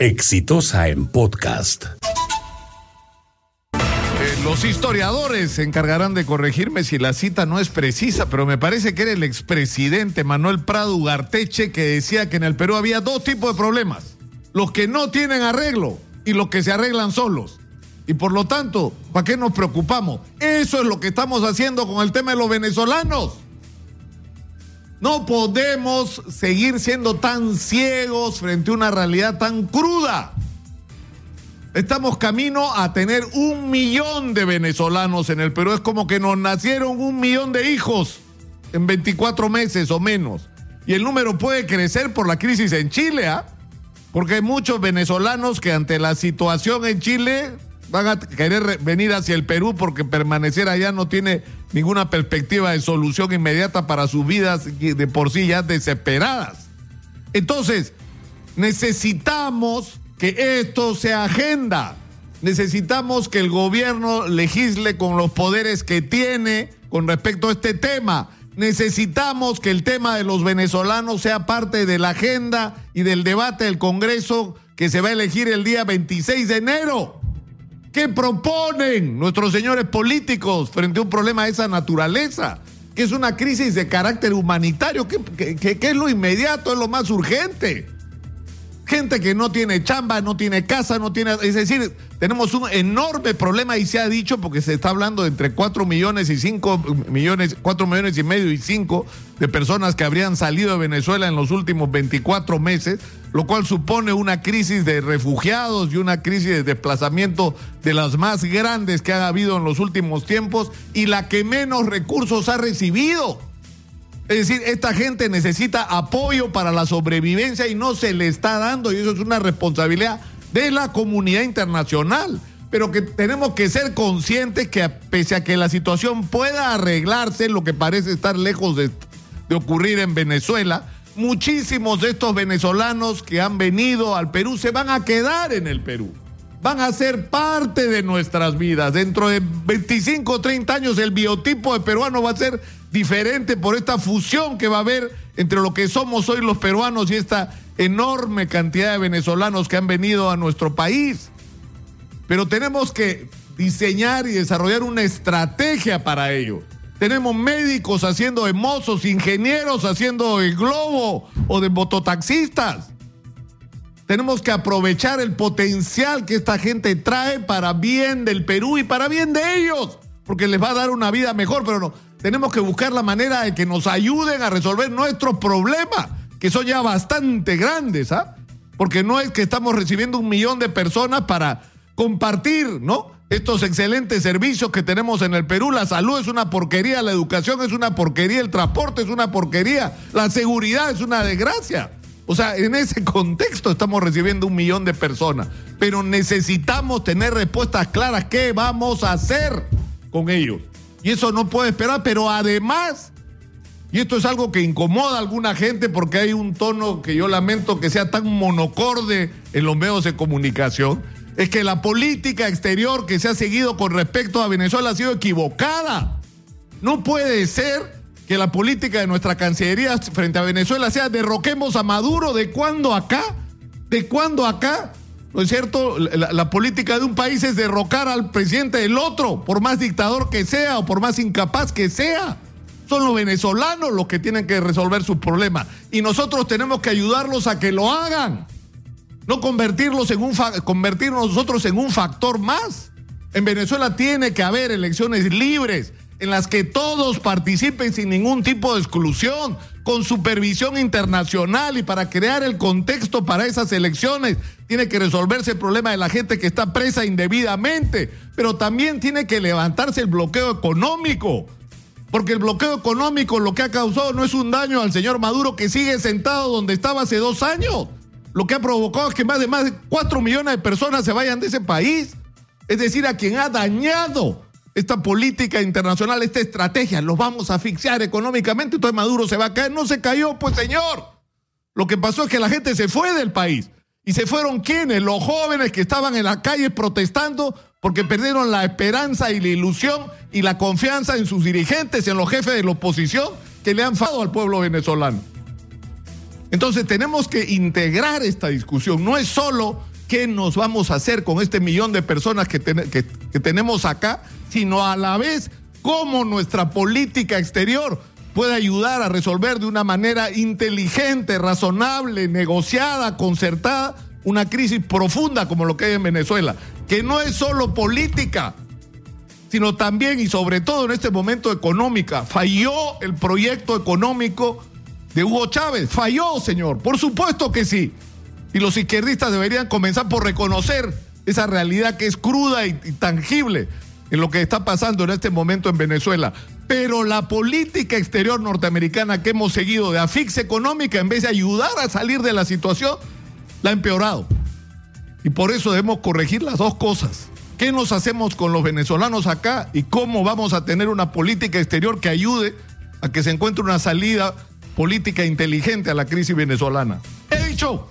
Exitosa en podcast. Eh, los historiadores se encargarán de corregirme si la cita no es precisa, pero me parece que era el expresidente Manuel Prado Ugarteche que decía que en el Perú había dos tipos de problemas. Los que no tienen arreglo y los que se arreglan solos. Y por lo tanto, ¿para qué nos preocupamos? Eso es lo que estamos haciendo con el tema de los venezolanos. No podemos seguir siendo tan ciegos frente a una realidad tan cruda. Estamos camino a tener un millón de venezolanos en el Perú. Es como que nos nacieron un millón de hijos en 24 meses o menos. Y el número puede crecer por la crisis en Chile, ¿ah? Porque hay muchos venezolanos que ante la situación en Chile van a querer venir hacia el Perú porque permanecer allá no tiene ninguna perspectiva de solución inmediata para sus vidas de por sí ya desesperadas. Entonces, necesitamos que esto sea agenda. Necesitamos que el gobierno legisle con los poderes que tiene con respecto a este tema. Necesitamos que el tema de los venezolanos sea parte de la agenda y del debate del Congreso que se va a elegir el día 26 de enero. ¿Qué proponen nuestros señores políticos frente a un problema de esa naturaleza? Que es una crisis de carácter humanitario, ¿Qué es lo inmediato, es lo más urgente gente que no tiene chamba, no tiene casa, no tiene... Es decir, tenemos un enorme problema y se ha dicho, porque se está hablando de entre 4 millones y 5 millones, 4 millones y medio y 5 de personas que habrían salido de Venezuela en los últimos 24 meses, lo cual supone una crisis de refugiados y una crisis de desplazamiento de las más grandes que ha habido en los últimos tiempos y la que menos recursos ha recibido. Es decir, esta gente necesita apoyo para la sobrevivencia y no se le está dando y eso es una responsabilidad de la comunidad internacional. Pero que tenemos que ser conscientes que pese a que la situación pueda arreglarse, lo que parece estar lejos de, de ocurrir en Venezuela, muchísimos de estos venezolanos que han venido al Perú se van a quedar en el Perú van a ser parte de nuestras vidas. Dentro de 25 o 30 años el biotipo de peruano va a ser diferente por esta fusión que va a haber entre lo que somos hoy los peruanos y esta enorme cantidad de venezolanos que han venido a nuestro país. Pero tenemos que diseñar y desarrollar una estrategia para ello. Tenemos médicos haciendo de mozos, ingenieros haciendo de globo o de mototaxistas. Tenemos que aprovechar el potencial que esta gente trae para bien del Perú y para bien de ellos, porque les va a dar una vida mejor, pero no, tenemos que buscar la manera de que nos ayuden a resolver nuestros problemas, que son ya bastante grandes, ¿ah? Porque no es que estamos recibiendo un millón de personas para compartir, ¿no? Estos excelentes servicios que tenemos en el Perú. La salud es una porquería, la educación es una porquería, el transporte es una porquería, la seguridad es una desgracia. O sea, en ese contexto estamos recibiendo un millón de personas, pero necesitamos tener respuestas claras. ¿Qué vamos a hacer con ellos? Y eso no puede esperar, pero además, y esto es algo que incomoda a alguna gente porque hay un tono que yo lamento que sea tan monocorde en los medios de comunicación, es que la política exterior que se ha seguido con respecto a Venezuela ha sido equivocada. No puede ser que la política de nuestra Cancillería frente a Venezuela sea derroquemos a Maduro, ¿de cuándo acá? ¿De cuándo acá? ¿No es cierto? La, política de un país es derrocar al presidente del otro, por más dictador que sea o por más incapaz que sea. Son los venezolanos los que tienen que resolver sus problemas. Y nosotros tenemos que ayudarlos a que lo hagan. No convertirlos en un convertirnos nosotros en un factor más. En Venezuela tiene que haber elecciones libres, en las que todos participen sin ningún tipo de exclusión, con supervisión internacional y para crear el contexto para esas elecciones tiene que resolverse el problema de la gente que está presa indebidamente, pero también tiene que levantarse el bloqueo económico. Porque el bloqueo económico lo que ha causado no es un daño al señor Maduro que sigue sentado donde estaba hace dos años. Lo que ha provocado es que más de más de cuatro millones de personas se vayan de ese país. Es decir, a quien ha dañado esta política internacional, esta estrategia, los vamos a asfixiar económicamente, entonces Maduro se va a caer. No se cayó, pues señor. Lo que pasó es que la gente se fue del país. ¿Y se fueron quiénes? Los jóvenes que estaban en la calle protestando porque perdieron la esperanza y la ilusión y la confianza en sus dirigentes, en los jefes de la oposición que le han fallado al pueblo venezolano. Entonces tenemos que integrar esta discusión. No es solo qué nos vamos a hacer con este millón de personas que, tenemos acá, sino a la vez cómo nuestra política exterior puede ayudar a resolver de una manera inteligente, razonable, negociada, concertada, una crisis profunda como lo que hay en Venezuela, que no es solo política, sino también y sobre todo en este momento económica. Falló el proyecto económico de Hugo Chávez. Falló, señor. Por supuesto que sí. Y los izquierdistas deberían comenzar por reconocer esa realidad que es cruda y, tangible en lo que está pasando en este momento en Venezuela. Pero la política exterior norteamericana que hemos seguido de asfixia económica, en vez de ayudar a salir de la situación, la ha empeorado. Y por eso debemos corregir las dos cosas. ¿Qué nos hacemos con los venezolanos acá y cómo vamos a tener una política exterior que ayude a que se encuentre una salida política inteligente a la crisis venezolana? He dicho.